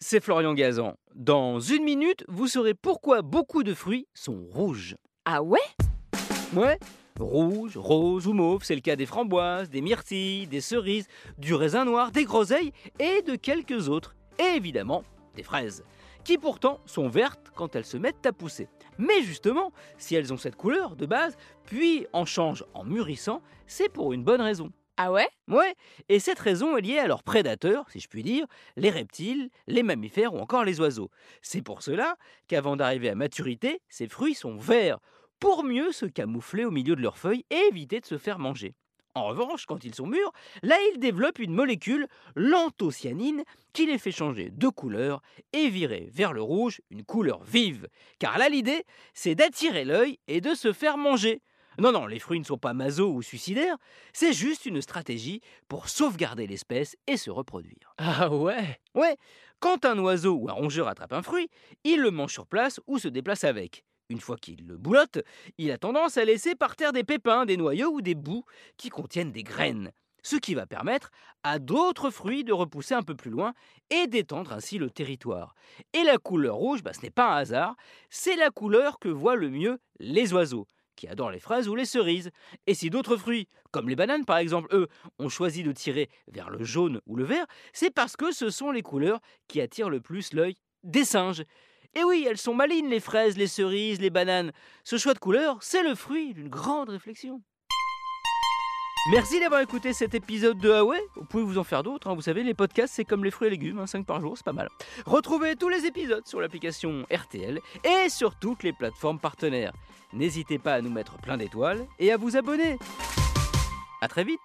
c'est Florian Gazan. Dans une minute, vous saurez pourquoi beaucoup de fruits sont rouges. Ah ouais? Ouais, rouge, rose ou mauve, c'est le cas des framboises, des myrtilles, des cerises, du raisin noir, des groseilles et de quelques autres. Et évidemment, des fraises, qui pourtant sont vertes quand elles se mettent à pousser. Mais justement, si elles ont cette couleur de base, puis en changent en mûrissant, c'est pour une bonne raison. Ah ouais? Ouais, et cette raison est liée à leurs prédateurs, si je puis dire, les reptiles, les mammifères ou encore les oiseaux. C'est pour cela qu'avant d'arriver à maturité, ces fruits sont verts, pour mieux se camoufler au milieu de leurs feuilles et éviter de se faire manger. En revanche, quand ils sont mûrs, là ils développent une molécule, l'anthocyanine, qui les fait changer de couleur et virer vers le rouge une couleur vive. Car là l'idée, c'est d'attirer l'œil et de se faire manger. Non, non, les fruits ne sont pas maso ou suicidaires, c'est juste une stratégie pour sauvegarder l'espèce et se reproduire. Ah ouais? Ouais, quand un oiseau ou un rongeur attrape un fruit, il le mange sur place ou se déplace avec. Une fois qu'il le boulotte, il a tendance à laisser par terre des pépins, des noyaux ou des bouts qui contiennent des graines. Ce qui va permettre à d'autres fruits de repousser un peu plus loin et d'étendre ainsi le territoire. Et la couleur rouge, bah, ce n'est pas un hasard, c'est la couleur que voient le mieux les oiseaux qui adorent les fraises ou les cerises. Et si d'autres fruits, comme les bananes par exemple, eux, ont choisi de tirer vers le jaune ou le vert, c'est parce que ce sont les couleurs qui attirent le plus l'œil des singes. Et oui, elles sont malines les fraises, les cerises, les bananes. Ce choix de couleur, c'est le fruit d'une grande réflexion. Merci d'avoir écouté cet épisode de Huawei. Vous pouvez vous en faire d'autres. hein. Vous savez, les podcasts, c'est comme les fruits et légumes, 5 par jour, c'est pas mal. Retrouvez tous les épisodes sur l'application RTL et sur toutes les plateformes partenaires. N'hésitez pas à nous mettre plein d'étoiles et à vous abonner. A très vite